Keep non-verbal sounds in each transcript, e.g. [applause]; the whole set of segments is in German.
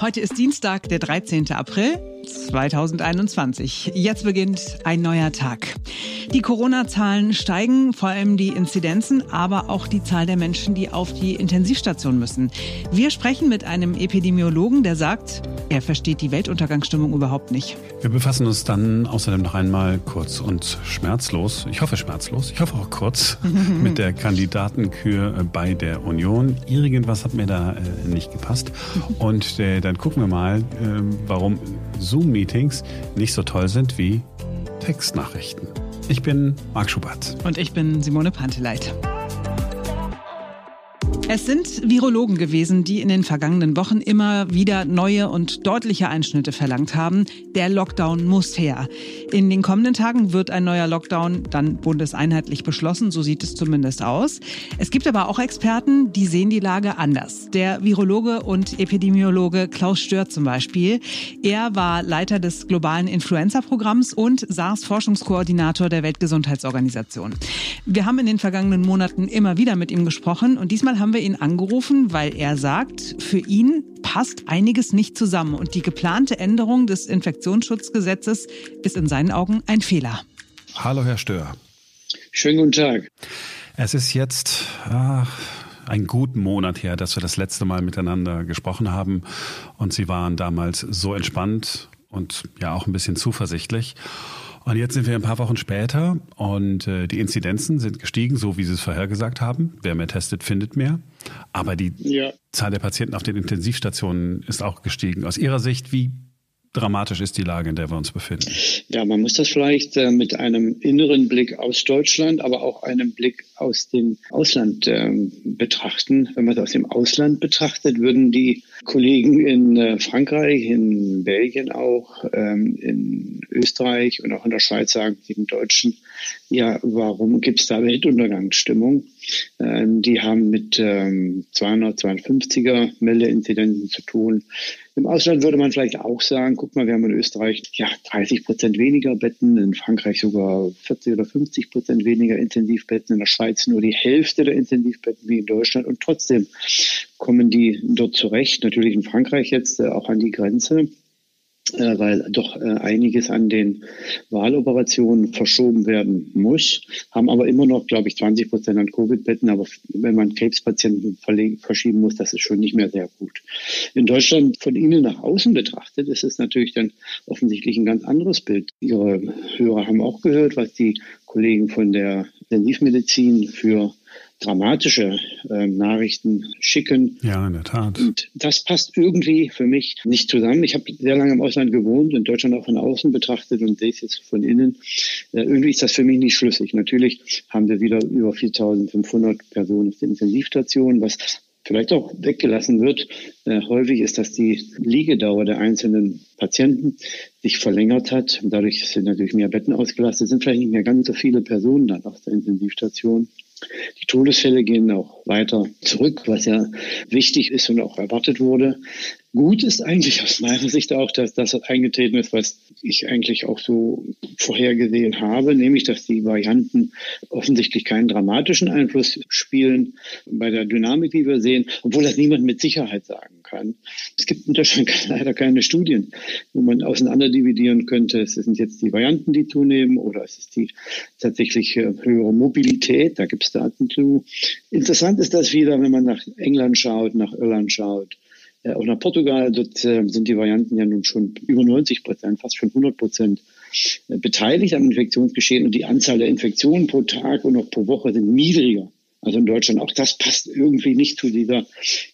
Heute ist Dienstag, der 13. April 2021. Jetzt beginnt ein neuer Tag. Die Corona-Zahlen steigen, vor allem die Inzidenzen, aber auch die Zahl der Menschen, die auf die Intensivstation müssen. Wir sprechen mit einem Epidemiologen, der sagt, er versteht die Weltuntergangsstimmung überhaupt nicht. Wir befassen uns dann außerdem noch einmal kurz und schmerzlos, ich hoffe schmerzlos, ich hoffe auch kurz, [laughs] mit der Kandidatenkür bei der Union. Irgendwas hat mir da äh, nicht gepasst. [laughs] Und äh, dann gucken wir mal, äh, warum Zoom-Meetings nicht so toll sind wie Textnachrichten. Ich bin Marc Schubert. Und ich bin Simone Panteleit. Es sind Virologen gewesen, die in den vergangenen Wochen immer wieder neue und deutliche Einschnitte verlangt haben. Der Lockdown muss her. In den kommenden Tagen wird ein neuer Lockdown dann bundeseinheitlich beschlossen, so sieht es zumindest aus. Es gibt aber auch Experten, die sehen die Lage anders. Der Virologe und Epidemiologe Klaus Stör zum Beispiel. Er war Leiter des globalen Influenza-Programms und SARS-Forschungskoordinator der Weltgesundheitsorganisation. Wir haben in den vergangenen Monaten immer wieder mit ihm gesprochen und diesmal haben wir ihn angerufen, weil er sagt, für ihn passt einiges nicht zusammen und die geplante Änderung des Infektionsschutzgesetzes ist in seinen Augen ein Fehler. Hallo, Herr Stör. Schönen guten Tag. Es ist jetzt äh, einen guten Monat her, dass wir das letzte Mal miteinander gesprochen haben und Sie waren damals so entspannt und ja auch ein bisschen zuversichtlich. Und jetzt sind wir ein paar Wochen später und äh, die Inzidenzen sind gestiegen, so wie Sie es vorhergesagt haben. Wer mehr testet, findet mehr. Aber die ja. Zahl der Patienten auf den Intensivstationen ist auch gestiegen. Aus Ihrer Sicht, wie dramatisch ist die Lage, in der wir uns befinden? Ja, man muss das vielleicht äh, mit einem inneren Blick aus Deutschland, aber auch einem Blick aus dem Ausland äh, betrachten. Wenn man es aus dem Ausland betrachtet, würden die Kollegen in äh, Frankreich, in Belgien auch, ähm, in Österreich und auch in der Schweiz sagen, den Deutschen, ja, warum gibt es da Weltuntergangsstimmung? Ähm, die haben mit ähm, 252er Meldeinzidenzen zu tun. Im Ausland würde man vielleicht auch sagen, guck mal, wir haben in Österreich ja 30 Prozent weniger Betten, in Frankreich sogar 40 oder 50 Prozent weniger Intensivbetten, in der Schweiz nur die Hälfte der Intensivbetten wie in Deutschland und trotzdem kommen die dort zurecht. Natürlich in Frankreich jetzt äh, auch an die Grenze weil doch äh, einiges an den Wahloperationen verschoben werden muss, haben aber immer noch, glaube ich, 20 Prozent an Covid-Betten. Aber wenn man Krebspatienten verschieben muss, das ist schon nicht mehr sehr gut. In Deutschland von innen nach außen betrachtet, ist es natürlich dann offensichtlich ein ganz anderes Bild. Ihre Hörer haben auch gehört, was die Kollegen von der Intensivmedizin für dramatische äh, Nachrichten schicken. Ja, in der Tat. Und das passt irgendwie für mich nicht zusammen. Ich habe sehr lange im Ausland gewohnt und Deutschland auch von außen betrachtet und sehe es jetzt von innen. Äh, irgendwie ist das für mich nicht schlüssig. Natürlich haben wir wieder über 4.500 Personen auf der Intensivstation, was vielleicht auch weggelassen wird. Äh, häufig ist, dass die Liegedauer der einzelnen Patienten sich verlängert hat. Dadurch sind natürlich mehr Betten ausgelastet, sind vielleicht nicht mehr ganz so viele Personen dann auf der Intensivstation. Die Todesfälle gehen auch weiter zurück, was ja wichtig ist und auch erwartet wurde. Gut ist eigentlich aus meiner Sicht auch, dass das eingetreten ist, was ich eigentlich auch so vorhergesehen habe, nämlich dass die Varianten offensichtlich keinen dramatischen Einfluss spielen bei der Dynamik, die wir sehen, obwohl das niemand mit Sicherheit sagen kann. Es gibt in Deutschland [laughs] leider keine Studien, wo man auseinanderdividieren könnte, es sind jetzt die Varianten, die zunehmen oder es ist die tatsächlich höhere Mobilität, da gibt es Daten zu. Interessant ist das wieder, wenn man nach England schaut, nach Irland schaut, äh, auch nach Portugal, dort äh, sind die Varianten ja nun schon über 90 Prozent, fast schon 100 Prozent äh, beteiligt am Infektionsgeschehen und die Anzahl der Infektionen pro Tag und auch pro Woche sind niedriger also in Deutschland. Auch das passt irgendwie nicht zu dieser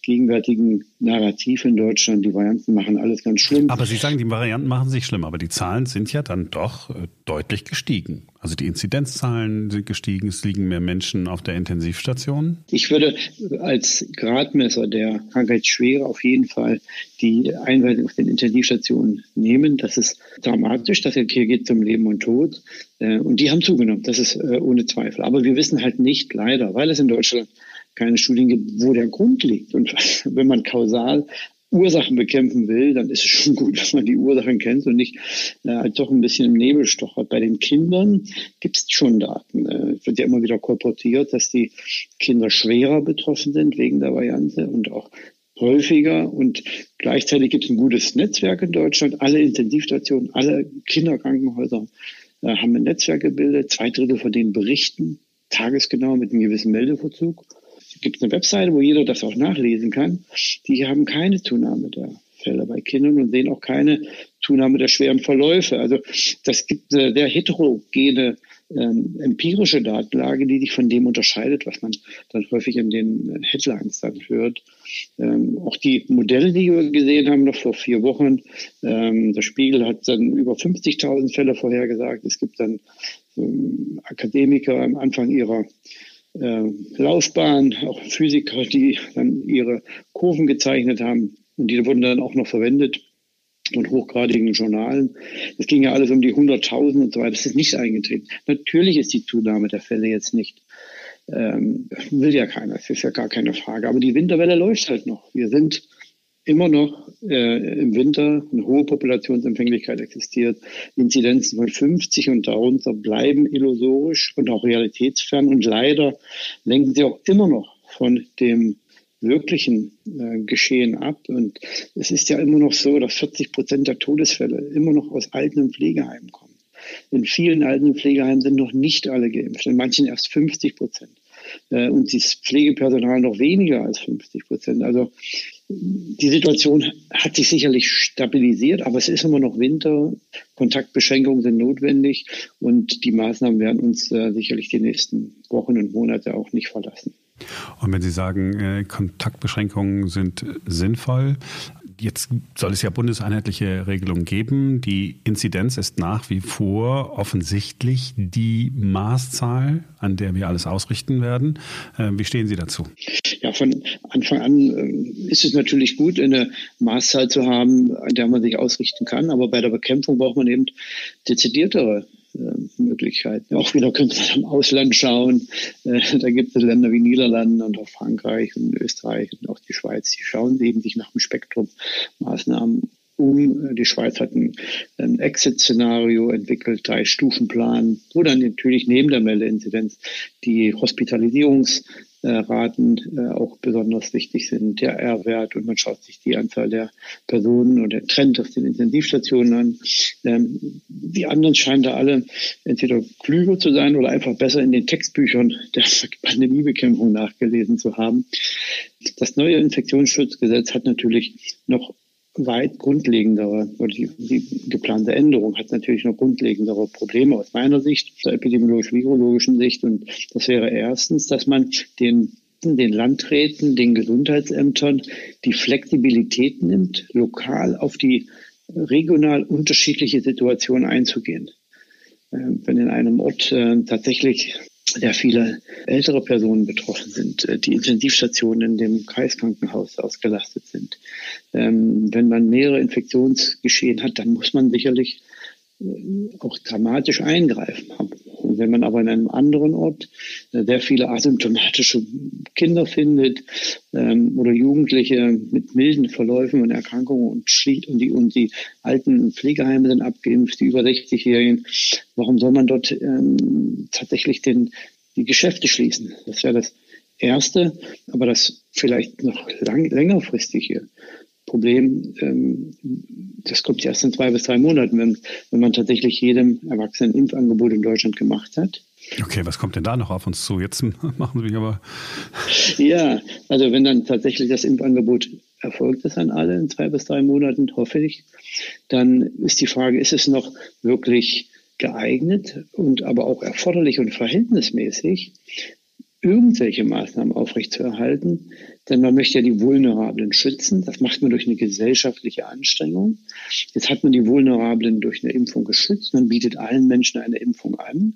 gegenwärtigen Narrativ in Deutschland. Die Varianten machen alles ganz schlimm. Aber Sie sagen, die Varianten machen sich schlimm, aber die Zahlen sind ja dann doch äh, deutlich gestiegen. Also die Inzidenzzahlen sind gestiegen, es liegen mehr Menschen auf der Intensivstation. Ich würde als Gradmesser der Krankheitsschwere auf jeden Fall die Einweisung auf den Intensivstationen nehmen. Das ist dramatisch, dass hier geht es um Leben und Tod. Äh, und die haben zugenommen, das ist äh, ohne Zweifel. Aber wir wissen halt nicht leider, weil es in Deutschland keine Studien gibt, wo der Grund liegt. Und wenn man kausal Ursachen bekämpfen will, dann ist es schon gut, dass man die Ursachen kennt und nicht äh, halt doch ein bisschen im Nebel stochert. Bei den Kindern gibt es schon Daten. Äh, es wird ja immer wieder kolportiert, dass die Kinder schwerer betroffen sind wegen der Variante und auch häufiger und gleichzeitig gibt es ein gutes Netzwerk in Deutschland. Alle Intensivstationen, alle Kinderkrankenhäuser äh, haben ein Netzwerk gebildet. Zwei Drittel von denen berichten tagesgenau mit einem gewissen Meldeverzug. Es gibt eine Webseite, wo jeder das auch nachlesen kann. Die haben keine Zunahme der Fälle bei Kindern und sehen auch keine Zunahme der schweren Verläufe. Also das gibt eine sehr heterogene ähm, empirische Datenlage, die sich von dem unterscheidet, was man dann häufig in den Headlines dann hört. Ähm, auch die Modelle, die wir gesehen haben, noch vor vier Wochen, ähm, der Spiegel hat dann über 50.000 Fälle vorhergesagt. Es gibt dann ähm, Akademiker am Anfang ihrer äh, Laufbahn, auch Physiker, die dann ihre Kurven gezeichnet haben. Und die wurden dann auch noch verwendet und hochgradigen Journalen. Es ging ja alles um die 100.000 und so weiter. Das ist nicht eingetreten. Natürlich ist die Zunahme der Fälle jetzt nicht, ähm, will ja keiner, das ist ja gar keine Frage. Aber die Winterwelle läuft halt noch. Wir sind immer noch äh, im Winter, eine hohe Populationsempfänglichkeit existiert. Inzidenzen von 50 und darunter bleiben illusorisch und auch realitätsfern und leider lenken sie auch immer noch von dem wirklichen äh, Geschehen ab. Und es ist ja immer noch so, dass 40 Prozent der Todesfälle immer noch aus alten Pflegeheimen kommen. In vielen alten Pflegeheimen sind noch nicht alle geimpft, in manchen erst 50 Prozent. Äh, und das Pflegepersonal noch weniger als 50 Prozent. Also die Situation hat sich sicherlich stabilisiert, aber es ist immer noch Winter. Kontaktbeschränkungen sind notwendig und die Maßnahmen werden uns äh, sicherlich die nächsten Wochen und Monate auch nicht verlassen. Und wenn Sie sagen, äh, Kontaktbeschränkungen sind sinnvoll, jetzt soll es ja bundeseinheitliche Regelungen geben. Die Inzidenz ist nach wie vor offensichtlich die Maßzahl, an der wir alles ausrichten werden. Äh, wie stehen Sie dazu? Ja, von Anfang an äh, ist es natürlich gut, eine Maßzahl zu haben, an der man sich ausrichten kann. Aber bei der Bekämpfung braucht man eben dezidiertere äh, Möglichkeiten. Auch wieder könnte man im Ausland schauen. Äh, da gibt es Länder wie Niederlande und auch Frankreich und Österreich und auch die Schweiz. Die schauen eben sich nach dem Spektrum Maßnahmen um. Die Schweiz hat ein, ein Exit-Szenario entwickelt, drei Stufenplan, wo dann natürlich neben der Meldeinzidenz die Hospitalisierungs- Raten äh, auch besonders wichtig sind, der R-Wert und man schaut sich die Anzahl der Personen und der Trend auf den Intensivstationen an. Ähm, die anderen scheinen da alle entweder klüger zu sein oder einfach besser in den Textbüchern der [laughs] Pandemiebekämpfung nachgelesen zu haben. Das neue Infektionsschutzgesetz hat natürlich noch weit grundlegendere, oder die, die, geplante Änderung hat natürlich noch grundlegendere Probleme aus meiner Sicht, der epidemiologisch-virologischen Sicht. Und das wäre erstens, dass man den den Landräten, den Gesundheitsämtern die Flexibilität nimmt, lokal auf die regional unterschiedliche Situation einzugehen. Äh, wenn in einem Ort äh, tatsächlich sehr viele ältere Personen betroffen sind, äh, die Intensivstationen in dem Kreiskrankenhaus ausgelastet sind. Ähm, wenn man mehrere Infektionsgeschehen hat, dann muss man sicherlich äh, auch dramatisch eingreifen. Wenn man aber in einem anderen Ort äh, sehr viele asymptomatische Kinder findet ähm, oder Jugendliche mit milden Verläufen und Erkrankungen und, und, die, und die alten Pflegeheime sind abgeimpft, die über 60-Jährigen, warum soll man dort ähm, tatsächlich den, die Geschäfte schließen? Das wäre das Erste, aber das vielleicht noch lang, längerfristige Problem, ähm, das kommt erst in zwei bis drei Monaten, wenn, wenn man tatsächlich jedem Erwachsenen Impfangebot in Deutschland gemacht hat. Okay, was kommt denn da noch auf uns zu? Jetzt [laughs] machen Sie mich aber. Ja, also wenn dann tatsächlich das Impfangebot erfolgt ist an alle in zwei bis drei Monaten, hoffe ich, dann ist die Frage, ist es noch wirklich geeignet und aber auch erforderlich und verhältnismäßig, irgendwelche Maßnahmen aufrechtzuerhalten, denn man möchte ja die Vulnerablen schützen. Das macht man durch eine gesellschaftliche Anstrengung. Jetzt hat man die Vulnerablen durch eine Impfung geschützt. Man bietet allen Menschen eine Impfung an.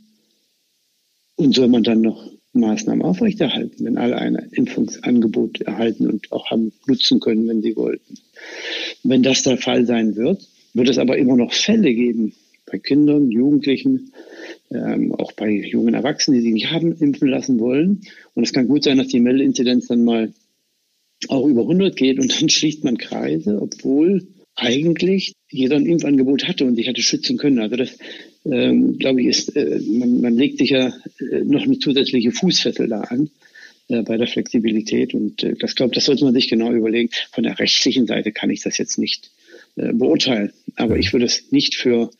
Und soll man dann noch Maßnahmen aufrechterhalten, wenn alle ein Impfungsangebot erhalten und auch haben nutzen können, wenn sie wollten. Wenn das der Fall sein wird, wird es aber immer noch Fälle geben bei Kindern, Jugendlichen, ähm, auch bei jungen Erwachsenen, die sich nicht haben impfen lassen wollen. Und es kann gut sein, dass die Meldeinzidenz dann mal auch über 100 geht und dann [laughs] schließt man Kreise, obwohl eigentlich jeder ein Impfangebot hatte und sich hatte schützen können. Also das, ähm, glaube ich, ist, äh, man, man legt sich ja äh, noch eine zusätzliche Fußfessel da an. äh, bei der Flexibilität. Und äh, das glaube, das sollte man sich genau überlegen. Von der rechtlichen Seite kann ich das jetzt nicht äh, beurteilen. Aber ich würde es nicht für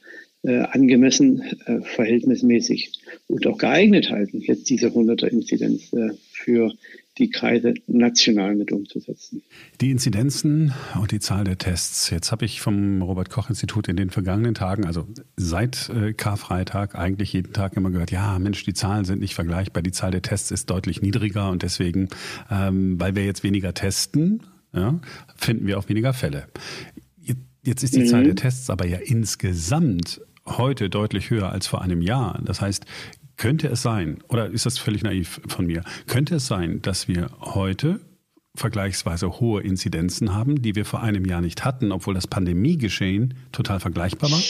äh, angemessen, äh, verhältnismäßig und auch geeignet halten, jetzt diese 100er-Inzidenz äh, für die Kreise national mit umzusetzen. Die Inzidenzen und die Zahl der Tests. Jetzt habe ich vom Robert-Koch-Institut in den vergangenen Tagen, also seit äh, Karfreitag, eigentlich jeden Tag immer gehört, ja, Mensch, die Zahlen sind nicht vergleichbar, die Zahl der Tests ist deutlich niedriger und deswegen, ähm, weil wir jetzt weniger testen, ja, finden wir auch weniger Fälle. Jetzt ist die mhm. Zahl der Tests aber ja insgesamt heute deutlich höher als vor einem Jahr. Das heißt, könnte es sein, oder ist das völlig naiv von mir, könnte es sein, dass wir heute vergleichsweise hohe Inzidenzen haben, die wir vor einem Jahr nicht hatten, obwohl das Pandemiegeschehen total vergleichbar war?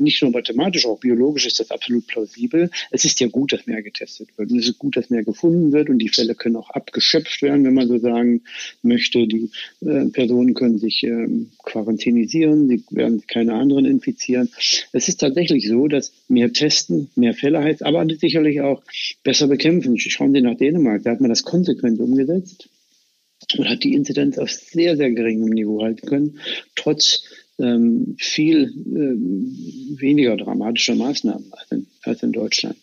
Nicht nur mathematisch, auch biologisch ist das absolut plausibel. Es ist ja gut, dass mehr getestet wird. Und es ist gut, dass mehr gefunden wird und die Fälle können auch abgeschöpft werden, wenn man so sagen möchte. Die äh, Personen können sich äh, quarantänisieren, sie werden keine anderen infizieren. Es ist tatsächlich so, dass mehr testen, mehr Fälle heißt, aber sicherlich auch besser bekämpfen. Schauen Sie nach Dänemark, da hat man das konsequent umgesetzt und hat die Inzidenz auf sehr, sehr geringem Niveau halten können, trotz ähm, viel äh, weniger dramatischer Maßnahmen als in, als in Deutschland.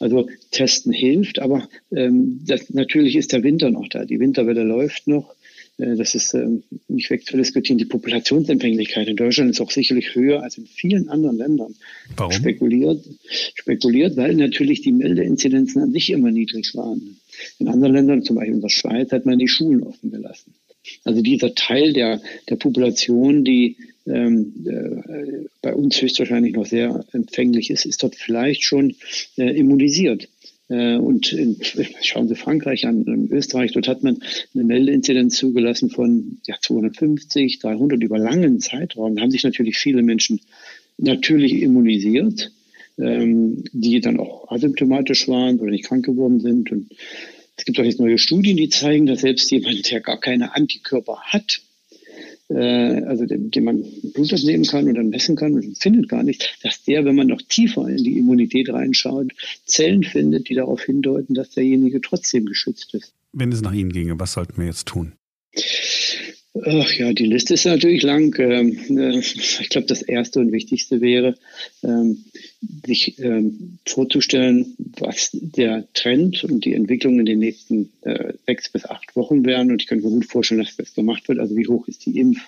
Also Testen hilft, aber ähm, das, natürlich ist der Winter noch da. Die Winterwelle läuft noch. Äh, das ist ähm, nicht wegzudiskutieren. Die Populationsempfänglichkeit in Deutschland ist auch sicherlich höher als in vielen anderen Ländern. Warum? Spekuliert, spekuliert, weil natürlich die Meldeinzidenzen an sich immer niedrig waren. In anderen Ländern, zum Beispiel in der Schweiz, hat man die Schulen offen gelassen. Also dieser Teil der, der Population, die ähm, äh, bei uns höchstwahrscheinlich noch sehr empfänglich ist, ist dort vielleicht schon äh, immunisiert. Äh, und in, schauen Sie Frankreich an, in Österreich, dort hat man eine Meldeinzidenz zugelassen von ja, 250, 300 über langen Zeitraum. Da haben sich natürlich viele Menschen natürlich immunisiert, ähm, die dann auch asymptomatisch waren oder nicht krank geworden sind. Und es gibt auch jetzt neue Studien, die zeigen, dass selbst jemand, der gar keine Antikörper hat, äh, also den, den man Blut nehmen kann und dann messen kann und findet gar nicht, dass der, wenn man noch tiefer in die Immunität reinschaut, Zellen findet, die darauf hindeuten, dass derjenige trotzdem geschützt ist. Wenn es nach Ihnen ginge, was sollten wir jetzt tun? Ach ja, die Liste ist natürlich lang. Ähm, äh, ich glaube, das Erste und Wichtigste wäre, ähm, sich ähm, vorzustellen, was der Trend und die Entwicklung in den nächsten äh, sechs bis acht Wochen werden. Und ich könnte mir gut vorstellen, dass das gemacht wird. Also wie hoch ist die Impf-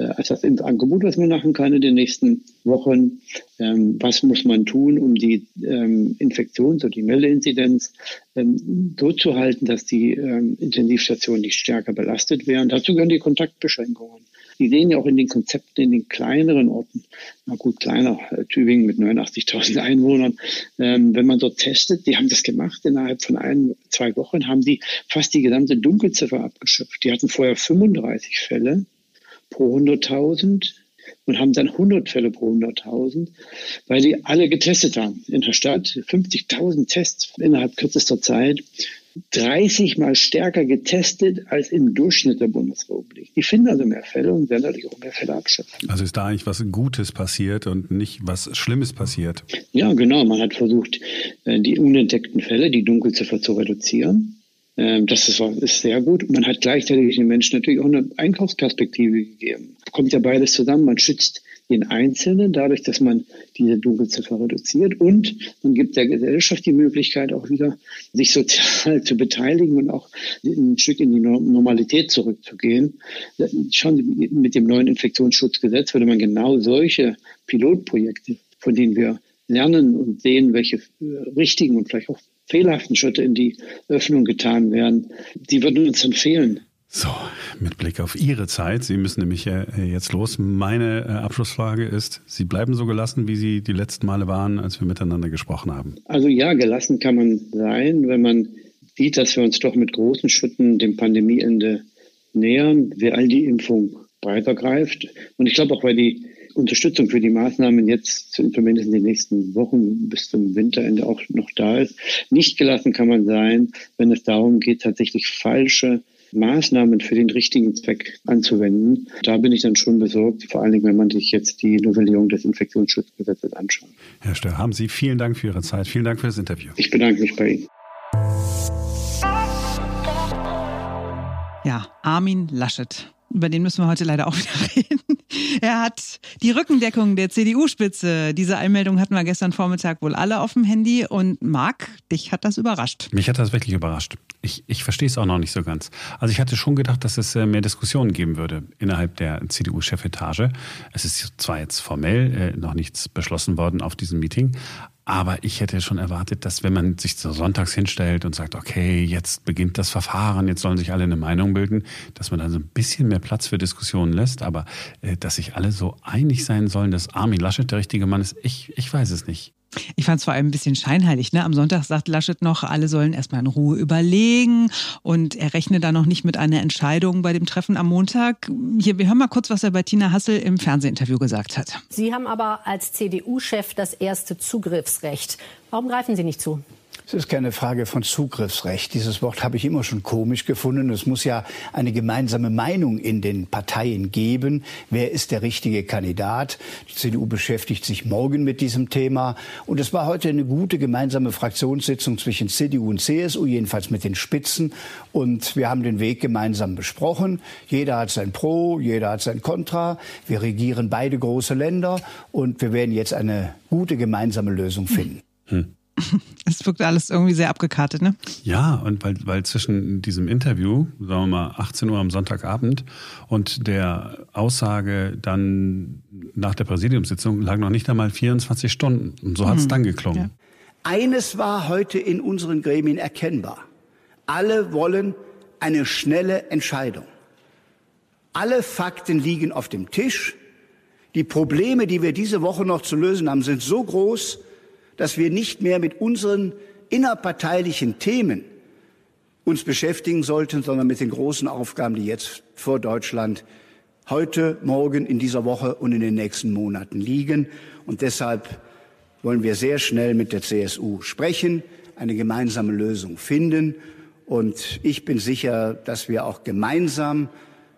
äh, als das Impfangebot, was man machen kann in den nächsten Wochen. Ähm, was muss man tun, um die ähm, Infektions- oder die Meldeinzidenz ähm, so zu halten, dass die ähm, Intensivstationen nicht stärker belastet werden? Dazu gehören die Kontaktbeschränkungen. Die sehen ja auch in den Konzepten in den kleineren Orten, na gut, kleiner, Tübingen mit 89.000 Einwohnern, ähm, wenn man dort testet, die haben das gemacht, innerhalb von ein, zwei Wochen haben die fast die gesamte Dunkelziffer abgeschöpft. Die hatten vorher 35 Fälle pro 100.000 und haben dann 100 Fälle pro 100.000, weil die alle getestet haben in der Stadt. 50.000 Tests innerhalb kürzester Zeit. 30 mal stärker getestet als im Durchschnitt der Bundesrepublik. Die finden also mehr Fälle und werden natürlich auch mehr Fälle abschöpfen. Also ist da eigentlich was Gutes passiert und nicht was Schlimmes passiert? Ja, genau. Man hat versucht, äh, die unentdeckten Fälle, die Dunkelziffer zu reduzieren. Ähm, das ist, sehr gut. Man hat gleichzeitig den Menschen natürlich auch eine Einkaufsperspektive gegeben. Kommt ja beides zusammen. Man schützt den Einzelnen dadurch, dass man diese Dunkelziffer reduziert und man gibt der Gesellschaft die Möglichkeit auch wieder, sich sozial [laughs] zu beteiligen und auch ein Stück in die Normalität zurückzugehen. Schon mit dem neuen Infektionsschutzgesetz würde man genau solche Pilotprojekte, von denen wir lernen und sehen, welche äh, richtigen und vielleicht auch fehlerhaften Schritte in die Öffnung getan werden, die würden uns empfehlen. So, mit Blick auf Ihre Zeit, Sie müssen nämlich äh, jetzt los. Meine äh, Abschlussfrage ist, Sie bleiben so gelassen, wie Sie die letzten Male waren, als wir miteinander gesprochen haben? Also ja, gelassen kann man sein, wenn man sieht, dass wir uns doch mit großen Schritten dem Pandemieende nähern, wer all die Impfung breiter greift. Und ich glaube auch, weil die Unterstützung für die Maßnahmen jetzt zumindest in den nächsten Wochen bis zum Winterende auch noch da ist. Nicht gelassen kann man sein, wenn es darum geht, tatsächlich falsche Maßnahmen für den richtigen Zweck anzuwenden. Da bin ich dann schon besorgt, vor allen Dingen, wenn man sich jetzt die Novellierung des Infektionsschutzgesetzes anschaut. Herr Stör, haben Sie vielen Dank für Ihre Zeit. Vielen Dank für das Interview. Ich bedanke mich bei Ihnen. Ja, Armin Laschet. Über den müssen wir heute leider auch [laughs] wieder reden. Er hat die Rückendeckung der CDU-Spitze. Diese Einmeldung hatten wir gestern Vormittag wohl alle auf dem Handy. Und Marc, dich hat das überrascht. Mich hat das wirklich überrascht. Ich, ich verstehe es auch noch nicht so ganz. Also ich hatte schon gedacht, dass es äh, mehr Diskussionen geben würde innerhalb der CDU-Chefetage. Es ist zwar jetzt formell äh, noch nichts beschlossen worden auf diesem Meeting, aber ich hätte schon erwartet, dass wenn man sich so sonntags hinstellt und sagt, okay, jetzt beginnt das Verfahren, jetzt sollen sich alle eine Meinung bilden, dass man dann so ein bisschen mehr Platz für Diskussionen lässt. Aber äh, dass sich alle so einig sein sollen, dass Armin Laschet der richtige Mann ist, ich, ich weiß es nicht. Ich fand es vor allem ein bisschen scheinheilig. Ne? Am Sonntag sagt Laschet noch, alle sollen erstmal in Ruhe überlegen und er rechne da noch nicht mit einer Entscheidung bei dem Treffen am Montag. Hier, wir hören mal kurz, was er bei Tina Hassel im Fernsehinterview gesagt hat. Sie haben aber als CDU-Chef das erste Zugriffsrecht. Warum greifen Sie nicht zu? Es ist keine Frage von Zugriffsrecht. Dieses Wort habe ich immer schon komisch gefunden. Es muss ja eine gemeinsame Meinung in den Parteien geben. Wer ist der richtige Kandidat? Die CDU beschäftigt sich morgen mit diesem Thema. Und es war heute eine gute gemeinsame Fraktionssitzung zwischen CDU und CSU, jedenfalls mit den Spitzen. Und wir haben den Weg gemeinsam besprochen. Jeder hat sein Pro, jeder hat sein Contra. Wir regieren beide große Länder und wir werden jetzt eine gute gemeinsame Lösung finden. Hm. [laughs] Es wirkt alles irgendwie sehr abgekartet, ne? Ja, und weil, weil zwischen diesem Interview, sagen wir mal 18 Uhr am Sonntagabend und der Aussage dann nach der Präsidiumssitzung lag noch nicht einmal 24 Stunden. Und so hat es mhm. dann geklungen. Ja. Eines war heute in unseren Gremien erkennbar. Alle wollen eine schnelle Entscheidung. Alle Fakten liegen auf dem Tisch. Die Probleme, die wir diese Woche noch zu lösen haben, sind so groß, dass wir nicht mehr mit unseren innerparteilichen Themen uns beschäftigen sollten, sondern mit den großen Aufgaben, die jetzt vor Deutschland heute, morgen, in dieser Woche und in den nächsten Monaten liegen. Und deshalb wollen wir sehr schnell mit der CSU sprechen, eine gemeinsame Lösung finden. Und ich bin sicher, dass wir auch gemeinsam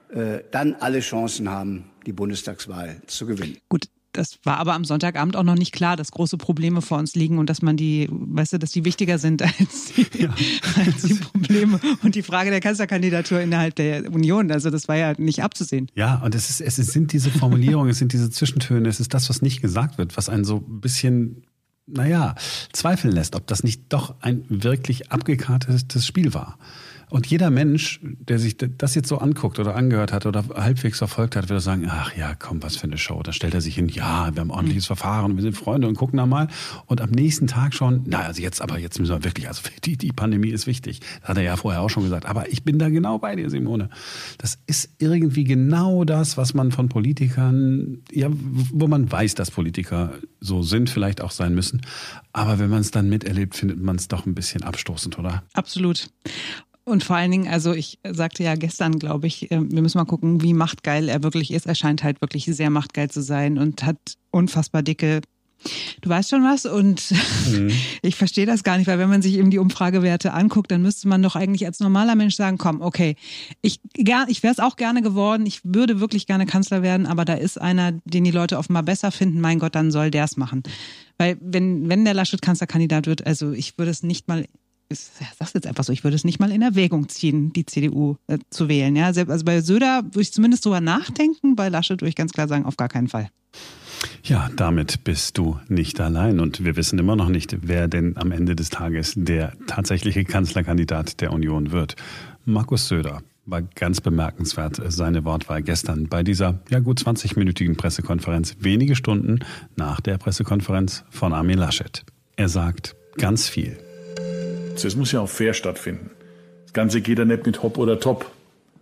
äh, dann alle Chancen haben, die Bundestagswahl zu gewinnen. Gut, das war aber am Sonntagabend auch noch nicht klar, dass große Probleme vor uns liegen und dass man die, weißt du, dass die wichtiger sind [laughs] als die, ja. als die Probleme und die Frage der Kanzlerkandidatur innerhalb der Union. Also das war ja nicht abzusehen. Ja, und es, ist, es sind diese Formulierungen, es sind diese Zwischentöne, es ist das, was nicht gesagt wird, was einen so ein bisschen naja, zweifeln lässt, ob das nicht doch ein wirklich abgekartetes Spiel war. Und jeder Mensch, der sich das jetzt so anguckt oder angehört hat oder halbwegs verfolgt hat, würde sagen, ach ja, komm, was für eine Show. Da stellt er sich hin, ja, wir haben ordentliches Verfahren, wir sind Freunde und gucken da mal. Und am nächsten Tag schon, na, also jetzt, aber jetzt müssen wir wirklich, also [laughs] die, die Pandemie ist wichtig. Das hat er ja vorher auch schon gesagt. Aber ich bin da genau bei dir, Simone. Das ist irgendwie genau das, was man von Politikern, ja, wo man weiß, dass Politiker so sind, vielleicht auch sein müssen. Aber wenn man es dann miterlebt, findet man es doch ein bisschen abstoßend, oder? Absolut. Und vor allen Dingen, also ich sagte ja gestern, glaube ich, äh, wir müssen mal gucken, wie machtgeil er wirklich ist. Er scheint halt wirklich sehr machtgeil zu sein und hat unfassbar dicke Du weißt schon was und mhm. [laughs] ich verstehe das gar nicht, weil wenn man sich eben die Umfragewerte anguckt, dann müsste man doch eigentlich als normaler Mensch sagen, komm, okay, ich, ich wäre es auch gerne geworden, ich würde wirklich gerne Kanzler werden, aber da ist einer, den die Leute offenbar besser finden, mein Gott, dann soll der es machen. Weil wenn, wenn der Laschet Kanzlerkandidat wird, also ich würde es nicht mal ich sag's jetzt einfach so, ich würde es nicht mal in Erwägung ziehen, die CDU äh, zu wählen. Ja, also bei Söder würde ich zumindest drüber nachdenken, bei Laschet würde ich ganz klar sagen, auf gar keinen Fall. Ja, damit bist du nicht allein und wir wissen immer noch nicht, wer denn am Ende des Tages der tatsächliche Kanzlerkandidat der Union wird. Markus Söder war ganz bemerkenswert seine Wortwahl gestern bei dieser ja gut 20-minütigen Pressekonferenz, wenige Stunden nach der Pressekonferenz von Armin Laschet. Er sagt ganz viel. Es muss ja auch fair stattfinden. Das Ganze geht ja nicht mit Hop oder Top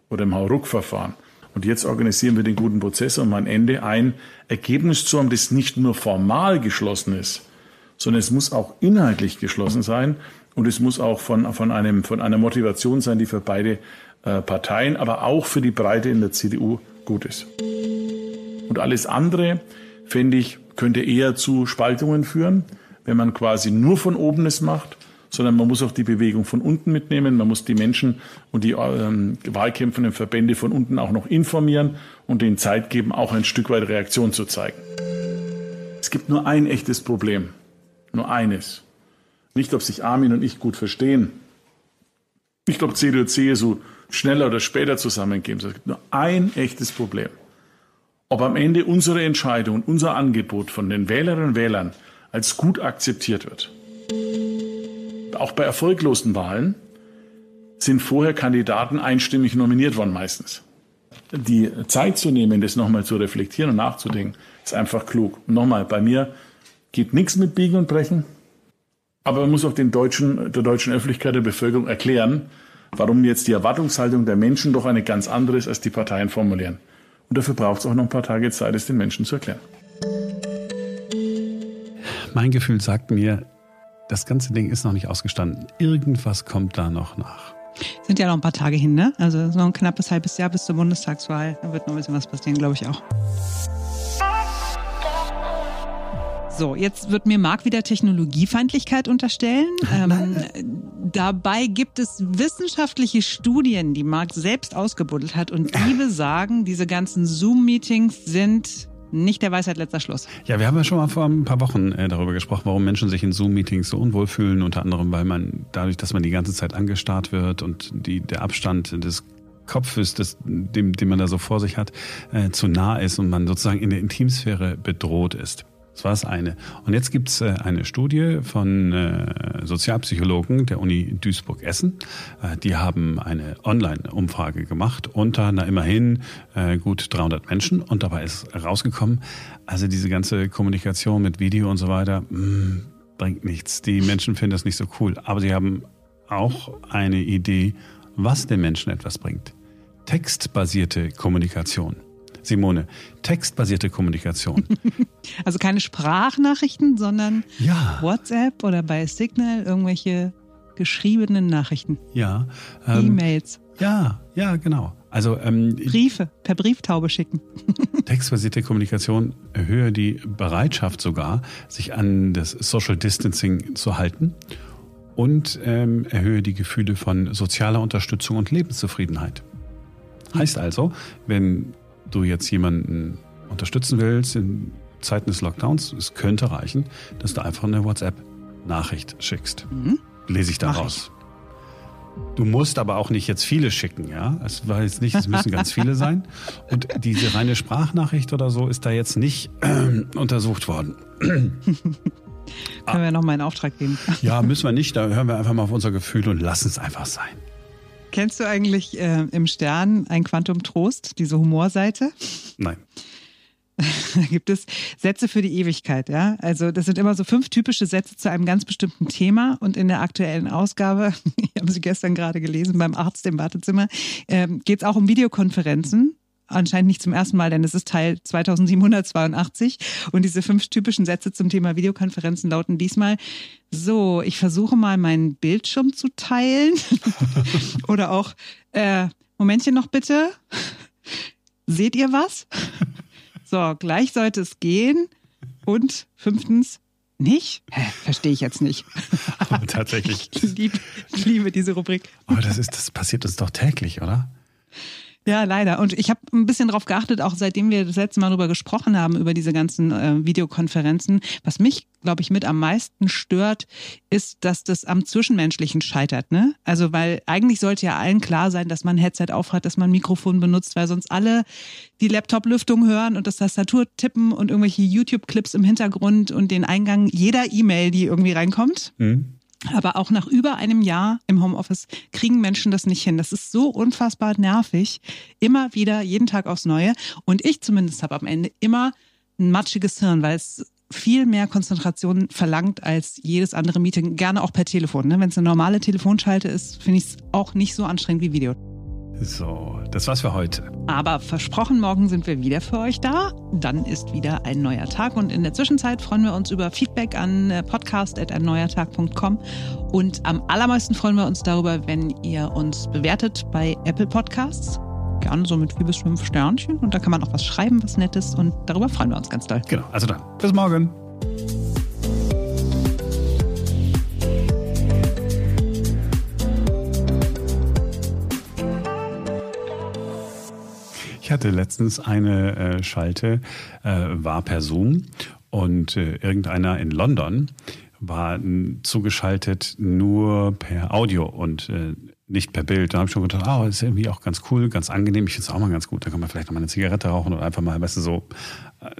oder im Hauruck-Verfahren. Und jetzt organisieren wir den guten Prozess, um am Ende ein Ergebnis zu haben, das nicht nur formal geschlossen ist, sondern es muss auch inhaltlich geschlossen sein und es muss auch von, von, einem, von einer Motivation sein, die für beide äh, Parteien, aber auch für die Breite in der CDU gut ist. Und alles andere, finde ich, könnte eher zu Spaltungen führen, wenn man quasi nur von oben es macht sondern man muss auch die Bewegung von unten mitnehmen. Man muss die Menschen und die ähm, wahlkämpfenden Verbände von unten auch noch informieren und denen Zeit geben, auch ein Stück weit Reaktion zu zeigen. Es gibt nur ein echtes Problem. Nur eines. Nicht, ob sich Armin und ich gut verstehen. Nicht, ob CDU, CSU schneller oder später zusammengeben. Es gibt nur ein echtes Problem. Ob am Ende unsere Entscheidung, unser Angebot von den Wählerinnen und Wählern als gut akzeptiert wird. Auch bei erfolglosen Wahlen sind vorher Kandidaten einstimmig nominiert worden meistens. Die Zeit zu nehmen, das nochmal zu reflektieren und nachzudenken, ist einfach klug. nochmal, bei mir geht nichts mit Biegen und Brechen. Aber man muss auch den deutschen, der deutschen Öffentlichkeit, der Bevölkerung erklären, warum jetzt die Erwartungshaltung der Menschen doch eine ganz andere ist, als die Parteien formulieren. Und dafür braucht es auch noch ein paar Tage Zeit, es den Menschen zu erklären. Mein Gefühl sagt mir, das ganze Ding ist noch nicht ausgestanden. Irgendwas kommt da noch nach. Sind ja noch ein paar Tage hin, ne? Also noch ein knappes halbes Jahr bis zur Bundestagswahl. Da wird noch ein bisschen was passieren, glaube ich auch. So, jetzt wird mir Marc wieder Technologiefeindlichkeit unterstellen. [laughs] Ähm, dabei gibt es wissenschaftliche Studien, die Marc selbst ausgebuddelt hat und die [laughs] besagen, diese ganzen Zoom-Meetings sind nicht der Weisheit letzter Schluss. Ja, wir haben ja schon mal vor ein paar Wochen äh, darüber gesprochen, warum Menschen sich in Zoom-Meetings so unwohl fühlen. Unter anderem, weil man dadurch, dass man die ganze Zeit angestarrt wird und die, der Abstand des Kopfes, des, dem, den man da so vor sich hat, äh, zu nah ist und man sozusagen in der Intimsphäre bedroht ist. Das war das eine. Und jetzt gibt es äh, eine Studie von äh, Sozialpsychologen der Uni Duisburg-Essen. Äh, die haben eine Online-Umfrage gemacht unter na, immerhin gut 300 Menschen. Und dabei ist rausgekommen, also diese ganze Kommunikation mit Video und so weiter mh, mm, bringt nichts. Die Menschen finden das nicht so cool. Aber sie haben auch eine Idee, was den Menschen etwas bringt. Textbasierte Kommunikation. Simone, textbasierte Kommunikation. [laughs] Also keine Sprachnachrichten, sondern ja. WhatsApp oder bei Signal irgendwelche geschriebenen Nachrichten. Ja. Ähm, E-Mails. Ja, ja, genau. Also ähm, Briefe per Brieftaube schicken. [laughs] textbasierte Kommunikation erhöhe die Bereitschaft sogar, sich an das Social Distancing zu halten und ähm, erhöhe die Gefühle von sozialer Unterstützung und Lebenszufriedenheit. Heißt also, wenn du jetzt jemanden unterstützen willst in Zeiten des Lockdowns, es könnte reichen, dass du einfach eine WhatsApp-Nachricht schickst. Mhm. Lese ich daraus. Du musst aber auch nicht jetzt viele schicken, ja. Es war jetzt nicht, es müssen ganz viele sein. Und diese reine Sprachnachricht oder so ist da jetzt nicht äh, untersucht worden. Können wir nochmal einen Auftrag geben? Ja, müssen wir nicht. Da hören wir einfach mal auf unser Gefühl und lassen es einfach sein. Kennst du eigentlich äh, im Stern ein Quantum Trost, diese Humorseite? Nein. da [laughs] gibt es Sätze für die Ewigkeit, ja. Also das sind immer so fünf typische Sätze zu einem ganz bestimmten Thema. Und in der aktuellen Ausgabe, [laughs] ich habe sie gestern gerade gelesen beim Arzt im Wartezimmer, ähm, geht es auch um Videokonferenzen anscheinend nicht zum ersten Mal, denn es ist Teil 2782. Und diese fünf typischen Sätze zum Thema Videokonferenzen lauten diesmal, so, ich versuche mal meinen Bildschirm zu teilen. [laughs] Oder auch, äh, Momentchen noch bitte. Seht ihr was? So, gleich sollte es gehen. Und fünftens, nicht? Verstehe ich jetzt nicht. Aber tatsächlich. ich, liebe, ich liebe diese Rubrik. Aber das ist, das passiert uns doch täglich, oder? Ja, leider. Und ich habe ein bisschen darauf geachtet, auch seitdem wir das letzte Mal darüber gesprochen haben, über diese ganzen äh, Videokonferenzen. Was mich, glaube ich, mit am meisten stört, ist, dass das am Zwischenmenschlichen scheitert. Ne? Also, weil eigentlich sollte ja allen klar sein, dass man ein Headset aufhat, dass man ein Mikrofon benutzt, weil sonst alle die Laptop-Lüftung hören und das Tastatur tippen und irgendwelche YouTube-Clips im Hintergrund und den Eingang jeder E-Mail, die irgendwie reinkommt. Mhm. Aber auch nach über einem Jahr im Homeoffice kriegen Menschen das nicht hin. Das ist so unfassbar nervig. Immer wieder, jeden Tag aufs Neue. Und ich zumindest habe am Ende immer ein matschiges Hirn, weil es viel mehr Konzentration verlangt als jedes andere Meeting. Gerne auch per Telefon. Ne? Wenn es eine normale Telefonschalte ist, finde ich es auch nicht so anstrengend wie Video. So, das war's für heute. Aber versprochen, morgen sind wir wieder für euch da. Dann ist wieder ein neuer Tag und in der Zwischenzeit freuen wir uns über Feedback an äh, podcast.einneuertag.com und am allermeisten freuen wir uns darüber, wenn ihr uns bewertet bei Apple Podcasts. Gerne so mit vier bis fünf Sternchen und da kann man auch was schreiben, was Nettes und darüber freuen wir uns ganz doll. Genau, also dann, bis morgen. Ich hatte letztens eine äh, Schalte, äh, war per Zoom und äh, irgendeiner in London war zugeschaltet nur per Audio und äh, nicht per Bild. Da habe ich schon gedacht, ah, oh, ist irgendwie auch ganz cool, ganz angenehm. Ich finde es auch mal ganz gut. Da kann man vielleicht noch mal eine Zigarette rauchen oder einfach mal, weißt du, so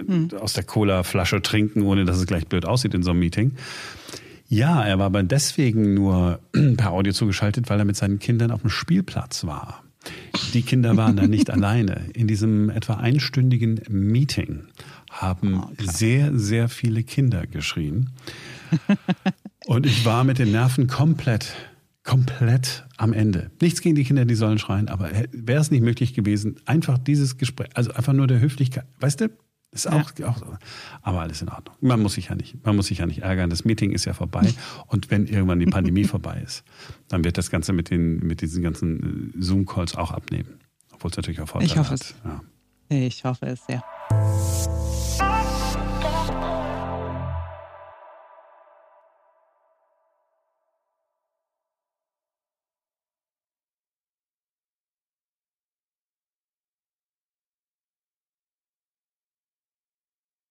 mhm. aus der Cola-Flasche trinken, ohne dass es gleich blöd aussieht in so einem Meeting. Ja, er war aber deswegen nur [clears throat] per Audio zugeschaltet, weil er mit seinen Kindern auf dem Spielplatz war. Die Kinder waren da nicht alleine. In diesem etwa einstündigen Meeting haben oh, sehr, sehr viele Kinder geschrien. Und ich war mit den Nerven komplett, komplett am Ende. Nichts gegen die Kinder, die sollen schreien, aber wäre es nicht möglich gewesen, einfach dieses Gespräch, also einfach nur der Höflichkeit, weißt du, ist auch, ja. auch so. Aber alles in Ordnung. Man muss sich ja nicht, man muss sich ja nicht ärgern. Das Meeting ist ja vorbei. [laughs] Und wenn irgendwann die Pandemie vorbei ist, dann wird das Ganze mit den, mit diesen ganzen äh, Zoom-Calls auch abnehmen. Obwohl es natürlich auch Vorteile ich hoffe hat. Es. Ja. Ich hoffe es, ja.